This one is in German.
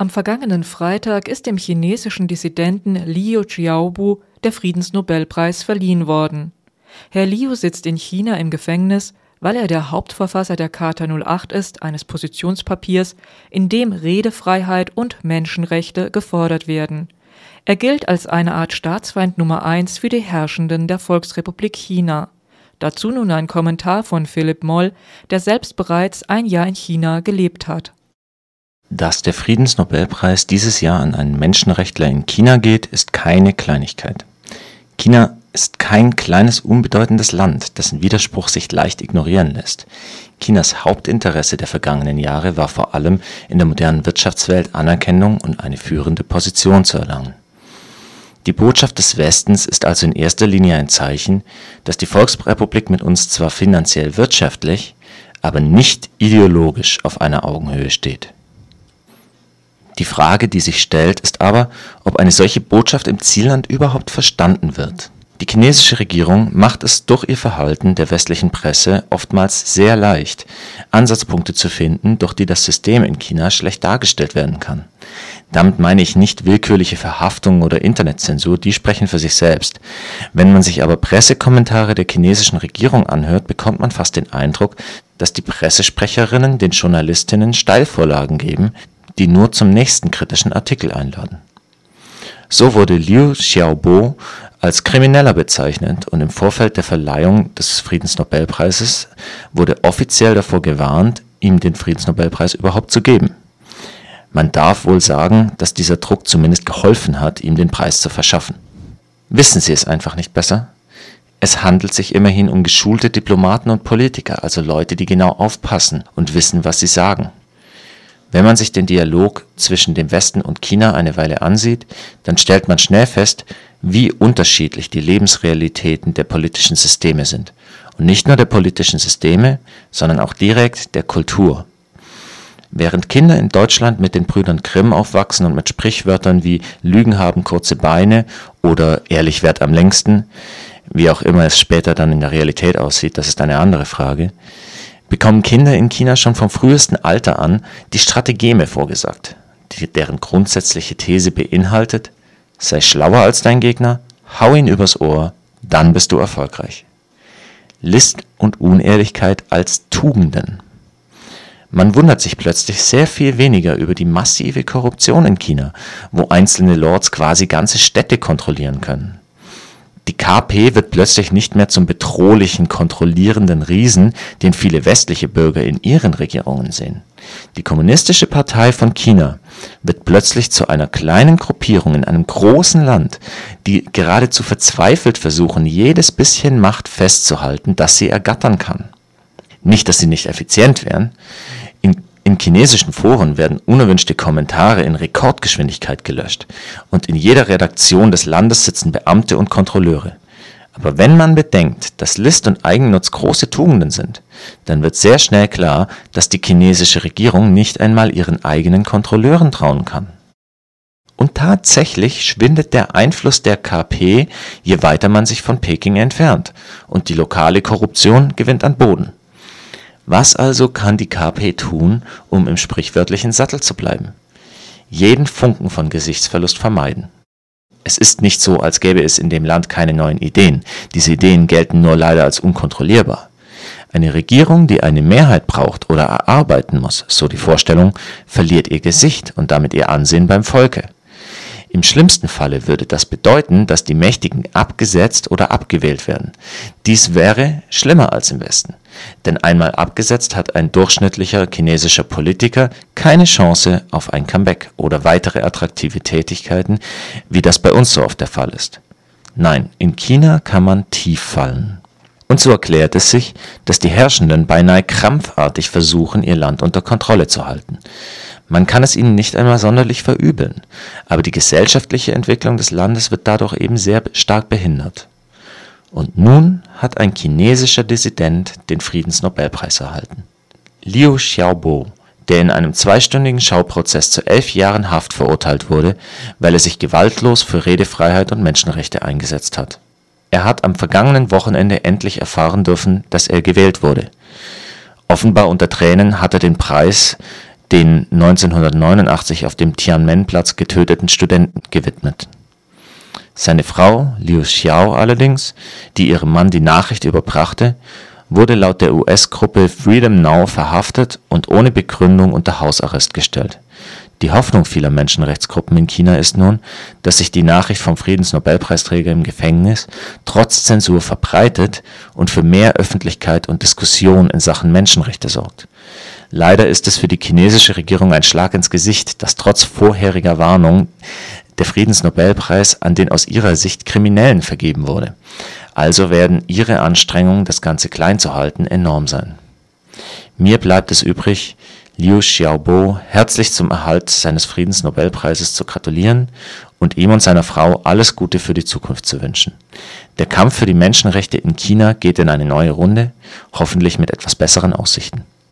Am vergangenen Freitag ist dem chinesischen Dissidenten Liu Xiaobo der Friedensnobelpreis verliehen worden. Herr Liu sitzt in China im Gefängnis, weil er der Hauptverfasser der Charta 08 ist, eines Positionspapiers, in dem Redefreiheit und Menschenrechte gefordert werden. Er gilt als eine Art Staatsfeind Nummer eins für die Herrschenden der Volksrepublik China. Dazu nun ein Kommentar von Philipp Moll, der selbst bereits ein Jahr in China gelebt hat. Dass der Friedensnobelpreis dieses Jahr an einen Menschenrechtler in China geht, ist keine Kleinigkeit. China ist kein kleines unbedeutendes Land, dessen Widerspruch sich leicht ignorieren lässt. Chinas Hauptinteresse der vergangenen Jahre war vor allem in der modernen Wirtschaftswelt Anerkennung und eine führende Position zu erlangen. Die Botschaft des Westens ist also in erster Linie ein Zeichen, dass die Volksrepublik mit uns zwar finanziell wirtschaftlich, aber nicht ideologisch auf einer Augenhöhe steht die Frage, die sich stellt, ist aber, ob eine solche Botschaft im Zielland überhaupt verstanden wird. Die chinesische Regierung macht es durch ihr Verhalten der westlichen Presse oftmals sehr leicht, Ansatzpunkte zu finden, durch die das System in China schlecht dargestellt werden kann. Damit meine ich nicht willkürliche Verhaftung oder Internetzensur, die sprechen für sich selbst. Wenn man sich aber Pressekommentare der chinesischen Regierung anhört, bekommt man fast den Eindruck, dass die Pressesprecherinnen den Journalistinnen Steilvorlagen geben, die nur zum nächsten kritischen Artikel einladen. So wurde Liu Xiaobo als Krimineller bezeichnet und im Vorfeld der Verleihung des Friedensnobelpreises wurde offiziell davor gewarnt, ihm den Friedensnobelpreis überhaupt zu geben. Man darf wohl sagen, dass dieser Druck zumindest geholfen hat, ihm den Preis zu verschaffen. Wissen Sie es einfach nicht besser? Es handelt sich immerhin um geschulte Diplomaten und Politiker, also Leute, die genau aufpassen und wissen, was sie sagen. Wenn man sich den Dialog zwischen dem Westen und China eine Weile ansieht, dann stellt man schnell fest, wie unterschiedlich die Lebensrealitäten der politischen Systeme sind. Und nicht nur der politischen Systeme, sondern auch direkt der Kultur. Während Kinder in Deutschland mit den Brüdern Grimm aufwachsen und mit Sprichwörtern wie Lügen haben kurze Beine oder ehrlich wert am längsten, wie auch immer es später dann in der Realität aussieht, das ist eine andere Frage, bekommen Kinder in China schon vom frühesten Alter an die Strategeme vorgesagt, deren grundsätzliche These beinhaltet, sei schlauer als dein Gegner, hau ihn übers Ohr, dann bist du erfolgreich. List und Unehrlichkeit als Tugenden. Man wundert sich plötzlich sehr viel weniger über die massive Korruption in China, wo einzelne Lords quasi ganze Städte kontrollieren können. Die KP wird plötzlich nicht mehr zum bedrohlichen, kontrollierenden Riesen, den viele westliche Bürger in ihren Regierungen sehen. Die Kommunistische Partei von China wird plötzlich zu einer kleinen Gruppierung in einem großen Land, die geradezu verzweifelt versuchen, jedes bisschen Macht festzuhalten, das sie ergattern kann. Nicht, dass sie nicht effizient wären. In in chinesischen Foren werden unerwünschte Kommentare in Rekordgeschwindigkeit gelöscht und in jeder Redaktion des Landes sitzen Beamte und Kontrolleure. Aber wenn man bedenkt, dass List und Eigennutz große Tugenden sind, dann wird sehr schnell klar, dass die chinesische Regierung nicht einmal ihren eigenen Kontrolleuren trauen kann. Und tatsächlich schwindet der Einfluss der KP, je weiter man sich von Peking entfernt, und die lokale Korruption gewinnt an Boden. Was also kann die KP tun, um im sprichwörtlichen Sattel zu bleiben? Jeden Funken von Gesichtsverlust vermeiden. Es ist nicht so, als gäbe es in dem Land keine neuen Ideen. Diese Ideen gelten nur leider als unkontrollierbar. Eine Regierung, die eine Mehrheit braucht oder erarbeiten muss, so die Vorstellung, verliert ihr Gesicht und damit ihr Ansehen beim Volke. Im schlimmsten Falle würde das bedeuten, dass die Mächtigen abgesetzt oder abgewählt werden. Dies wäre schlimmer als im Westen. Denn einmal abgesetzt hat ein durchschnittlicher chinesischer Politiker keine Chance auf ein Comeback oder weitere attraktive Tätigkeiten, wie das bei uns so oft der Fall ist. Nein, in China kann man tief fallen. Und so erklärt es sich, dass die Herrschenden beinahe krampfartig versuchen, ihr Land unter Kontrolle zu halten. Man kann es ihnen nicht einmal sonderlich verübeln, aber die gesellschaftliche Entwicklung des Landes wird dadurch eben sehr stark behindert. Und nun hat ein chinesischer Dissident den Friedensnobelpreis erhalten. Liu Xiaobo, der in einem zweistündigen Schauprozess zu elf Jahren Haft verurteilt wurde, weil er sich gewaltlos für Redefreiheit und Menschenrechte eingesetzt hat. Er hat am vergangenen Wochenende endlich erfahren dürfen, dass er gewählt wurde. Offenbar unter Tränen hat er den Preis den 1989 auf dem Tian'anmen-Platz getöteten Studenten gewidmet. Seine Frau Liu Xiao allerdings, die ihrem Mann die Nachricht überbrachte, wurde laut der US-Gruppe Freedom Now verhaftet und ohne Begründung unter Hausarrest gestellt. Die Hoffnung vieler Menschenrechtsgruppen in China ist nun, dass sich die Nachricht vom Friedensnobelpreisträger im Gefängnis trotz Zensur verbreitet und für mehr Öffentlichkeit und Diskussion in Sachen Menschenrechte sorgt. Leider ist es für die chinesische Regierung ein Schlag ins Gesicht, dass trotz vorheriger Warnung der Friedensnobelpreis an den aus ihrer Sicht Kriminellen vergeben wurde. Also werden ihre Anstrengungen, das Ganze klein zu halten, enorm sein. Mir bleibt es übrig, Liu Xiaobo herzlich zum Erhalt seines Friedensnobelpreises zu gratulieren und ihm und seiner Frau alles Gute für die Zukunft zu wünschen. Der Kampf für die Menschenrechte in China geht in eine neue Runde, hoffentlich mit etwas besseren Aussichten